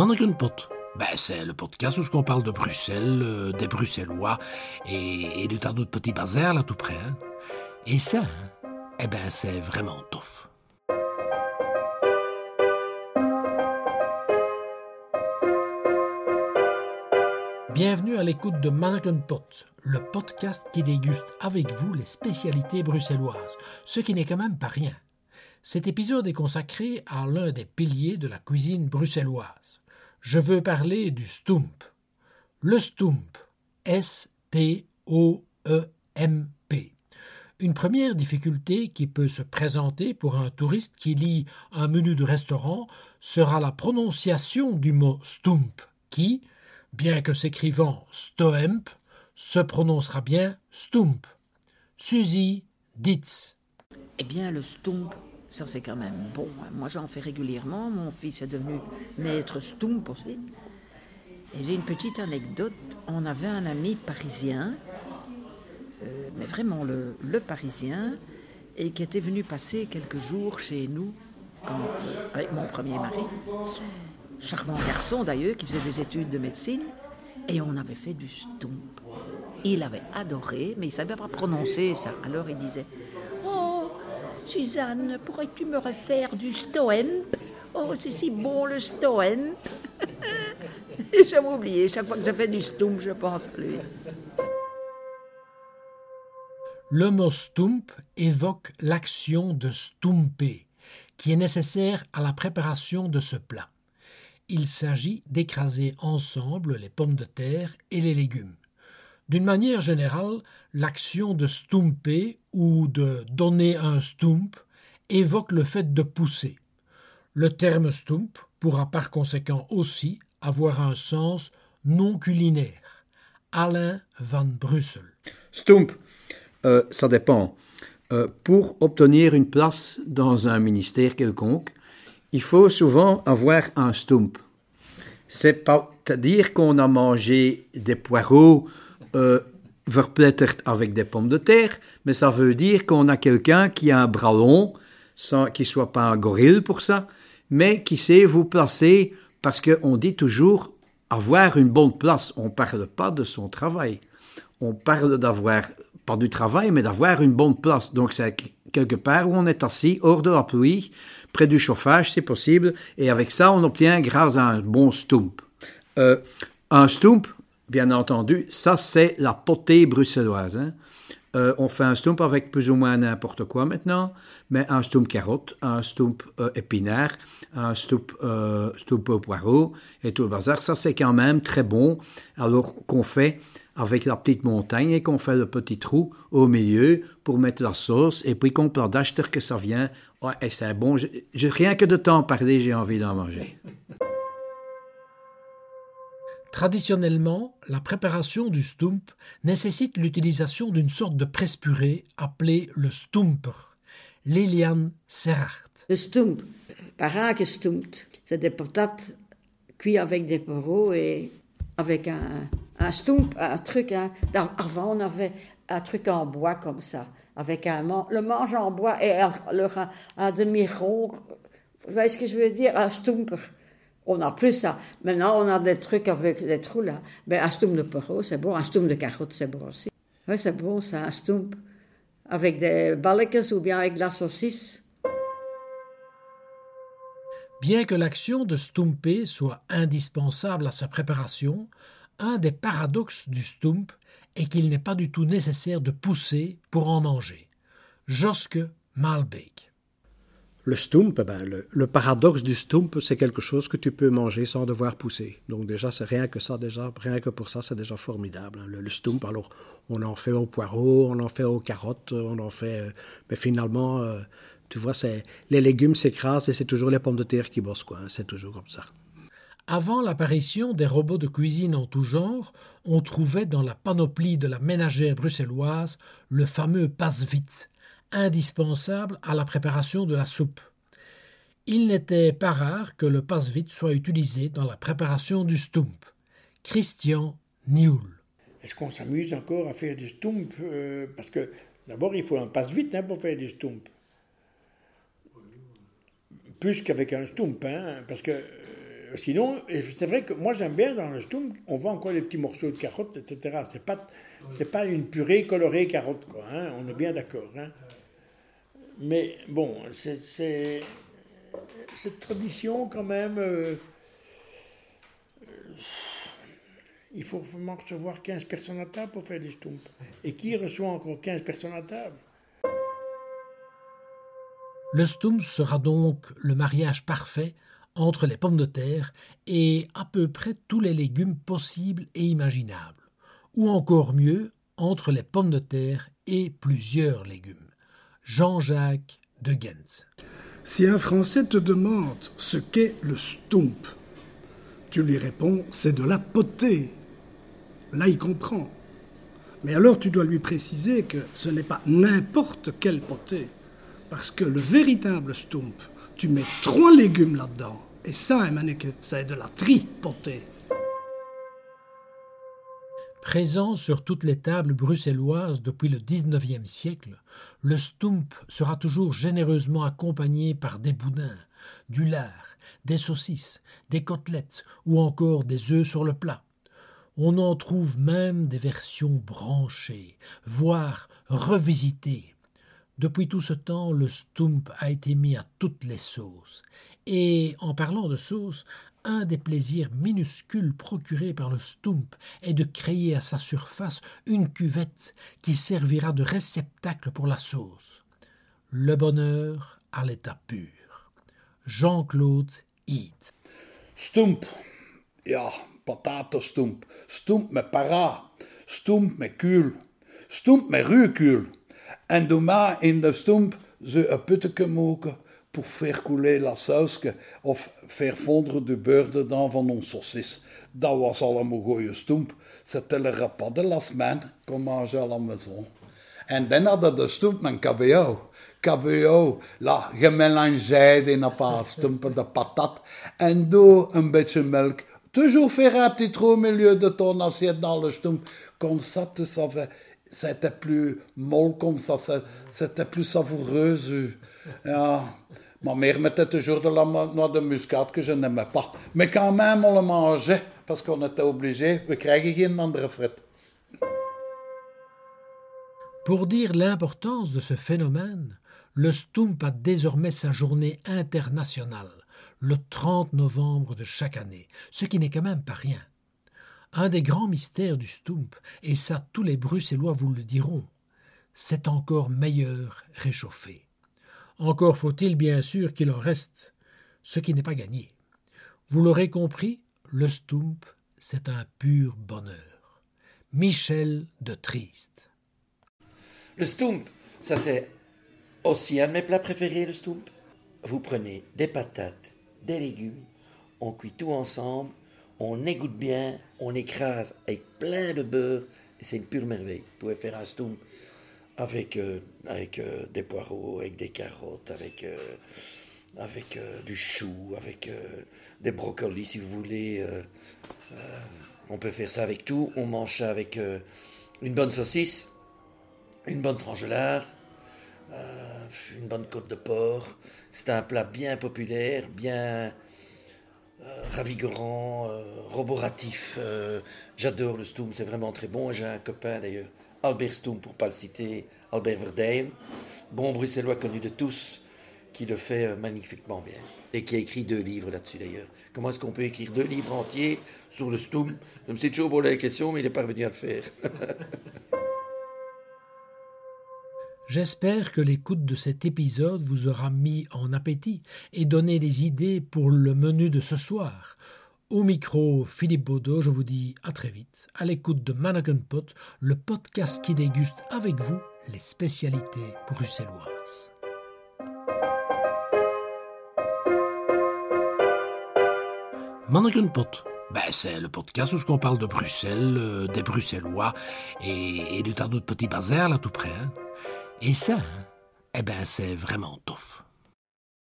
Mannenkenpot. Ben, c'est le podcast où on parle de Bruxelles, euh, des Bruxellois et, et de tas d'autres petits bazars là tout près. hein. Et ça, hein, eh ben, c'est vraiment tough. Bienvenue à l'écoute de Mannequin Pot, le podcast qui déguste avec vous les spécialités bruxelloises, ce qui n'est quand même pas rien. Cet épisode est consacré à l'un des piliers de la cuisine bruxelloise. Je veux parler du stump. Le stump, S-T-O-E-M-P. Une première difficulté qui peut se présenter pour un touriste qui lit un menu de restaurant sera la prononciation du mot stump, qui, bien que s'écrivant stoemp, se prononcera bien stump. Suzy Ditz. Eh bien, le stump, ça c'est quand même bon. hein. Moi j'en fais régulièrement. Mon fils est devenu maître stump aussi. Et j'ai une petite anecdote. On avait un ami parisien, euh, mais vraiment le, parisien, et qui était venu passer quelques jours chez nous avec mon premier mari. Charmant garçon d'ailleurs, qui faisait des études de médecine. Et on avait fait du stump. Il avait adoré, mais il ne savait pas prononcer ça. Alors il disait Suzanne, pourrais-tu me refaire du stoemp Oh, c'est si bon le stoemp J'avais oublié, chaque fois que je fais du stump, je pense à lui. Le mot stump évoque l'action de stumper, qui est nécessaire à la préparation de ce plat. Il s'agit d'écraser ensemble les pommes de terre et les légumes. D'une manière générale, l'action de stumper ou de donner un stump évoque le fait de pousser. Le terme stump pourra par conséquent aussi avoir un sens non culinaire. Alain van Brussel. Stump, euh, ça dépend. Euh, pour obtenir une place dans un ministère quelconque, il faut souvent avoir un stump. C'est pas à dire qu'on a mangé des poireaux euh, avec des pommes de terre, mais ça veut dire qu'on a quelqu'un qui a un bras long, sans qu'il soit pas un gorille pour ça, mais qui sait vous placer parce qu'on dit toujours avoir une bonne place. On parle pas de son travail. On parle d'avoir pas du travail, mais d'avoir une bonne place. Donc c'est quelque part où on est assis hors de la pluie, près du chauffage si possible, et avec ça on obtient grâce à un bon stump. Euh, un stump, bien entendu, ça c'est la potée bruxelloise. hein. Euh, on fait un stump avec plus ou moins n'importe quoi maintenant, mais un stump carotte, un stump euh, épinard, un stump, euh, poireau et tout le bazar, ça c'est quand même très bon. Alors qu'on fait avec la petite montagne et qu'on fait le petit trou au milieu pour mettre la sauce et puis qu'on plante d'acheter que ça vient. Et c'est bon. Je- rien que de temps parler, j'ai envie d'en manger. Traditionnellement, la préparation du stump nécessite l'utilisation d'une sorte de presse-purée appelée le stumper. Liliane Serraert. Le stump, parake stumpt, c'est des patates cuites avec des poireaux et avec un, un stump, un truc. Avant, on avait un truc en bois comme ça, avec un le manche en bois et un, un demi-rond. Vous voyez ce que je veux dire? Un stumper. On n'a plus ça. Maintenant, on a des trucs avec des trous là. Ben, un stump de poireau, c'est bon. Un stump de carotte, c'est bon aussi. Oui, c'est bon, ça, un stump. Avec des balletjes ou bien avec de la saucisse. Bien que l'action de stumper soit indispensable à sa préparation, un des paradoxes du stump est qu'il n'est pas du tout nécessaire de pousser pour en manger. Joske Malbeek. Le stump, ben, le, paradoxe du stump, c'est quelque chose que tu peux manger sans devoir pousser. Donc déjà, c'est rien que ça, déjà, rien que pour ça, c'est déjà formidable. hein. Le, le stump, alors, on en fait au poireau, on en fait aux carottes, on en fait... euh, mais finalement, euh, tu vois, c'est les légumes s'écrasent et c'est toujours les pommes de terre qui bossent, quoi. hein. C'est toujours comme ça. Avant l'apparition des robots de cuisine en tout genre, on trouvait dans la panoplie de la ménagère bruxelloise le fameux passe-vite, indispensable à la préparation de la soupe. Il n'était pas rare que le passe-vite soit utilisé dans la préparation du stump. Christian Nioul. Est-ce qu'on s'amuse encore à faire du stump euh, Parce que d'abord, il faut un passe-vite hein, pour faire du stump. Plus qu'avec un stump, hein, parce que euh, sinon, c'est vrai que moi j'aime bien dans le stump, on voit encore des petits morceaux de carottes, etc. C'est pas, pas une purée colorée carotte, quoi. hein, on est bien d'accord. Mais bon, c'est, cette tradition quand même. euh, euh, il faut vraiment recevoir 15 personnes à table pour faire des stumps. Et qui reçoit encore 15 personnes à table? Le stump sera donc le mariage parfait entre les pommes de terre et à peu près tous les légumes possibles et imaginables, ou encore mieux, entre les pommes de terre et plusieurs légumes. Jean-Jacques de Gens. Si un Français te demande ce qu'est le stump, tu lui réponds c'est de la potée. Là, il comprend. Mais alors, tu dois lui préciser que ce n'est pas n'importe quelle potée. Parce que le véritable stump, tu mets trois légumes là-dedans. Et ça, Emmanuel, c'est de la tripotée. Présent sur toutes les tables bruxelloises depuis le XIXe siècle, le stump sera toujours généreusement accompagné par des boudins, du lard, des saucisses, des côtelettes ou encore des œufs sur le plat. On en trouve même des versions branchées, voire revisitées. Depuis tout ce temps, le stump a été mis à toutes les sauces. Et en parlant de sauce, un des plaisirs minuscules procurés par le stump est de créer à sa surface une cuvette qui servira de réceptacle pour la sauce. Le bonheur à l'état pur. Jean-Claude Heath. Stump. Ja, patatenstump. Stump met para. Stump met kuul. Stump met ruwkuul. En doe in de stump ze een putteke pour faire couler la sauce of faire fondre du beurre dedans van ons saucis. Dat was allemaal goeie stump. C'était le repas de la semaine qu'on mangeait à la maison. En dan hadden de stump met kabeljauw. Kabeljauw, la, gemélangeerd in een paar stumpen de patat. En doe een beetje melk. Toujours faire un petit trou au milieu de ton assiette dans le stump. Comme ça, tu savais, c'était plus molle comme ça, c'était plus savoureux. Ja. Ma mère mettait toujours de la de muscade que je n'aimais pas. Mais quand même, on le mangeait parce qu'on était obligé. Pour dire l'importance de ce phénomène, le Stump a désormais sa journée internationale, le 30 novembre de chaque année, ce qui n'est quand même pas rien. Un des grands mystères du Stump, et ça tous les Bruxellois vous le diront, c'est encore meilleur réchauffé. Encore faut-il bien sûr qu'il en reste, ce qui n'est pas gagné. Vous l'aurez compris, le Stump, c'est un pur bonheur. Michel de Triste. Le stump, ça c'est aussi un de mes plats préférés, le stump. Vous prenez des patates, des légumes, on cuit tout ensemble, on égoutte bien, on écrase avec plein de beurre, c'est une pure merveille. Vous pouvez faire un stump avec, euh, avec euh, des poireaux, avec des carottes, avec, euh, avec du chou, avec des brocolis si vous voulez. on peut faire ça avec tout. On mange ça avec une bonne saucisse, une bonne tranche de lard, euh, une bonne côte de porc. C'est un plat bien populaire, bien ravigorant, roboratif. J'adore le stoum, c'est vraiment très bon. J'ai un copain d'ailleurs, Albert Stoum, pour pas le citer, Albert Verdeil, bon bruxellois connu de tous, qui le fait euh, magnifiquement bien. Et qui a écrit deux livres là-dessus d'ailleurs. Comment est-ce qu'on peut écrire deux livres entiers sur le stoum Je me suis toujours posé la question, mais il est parvenu à le faire. J'espère que l'écoute de cet épisode vous aura mis en appétit et donné des idées pour le menu de ce soir. Au micro, Philippe Baudot, je vous dis à très vite, à l'écoute de Mannequin Pot, le podcast qui déguste avec vous les spécialités bruxelloises. Mannequin Pot, ben, c'est le podcast où on parle de Bruxelles, euh, des Bruxellois et, de tas d'autres petits bazars là tout près. hein. Et ça, hein, eh ben, c'est vraiment tough.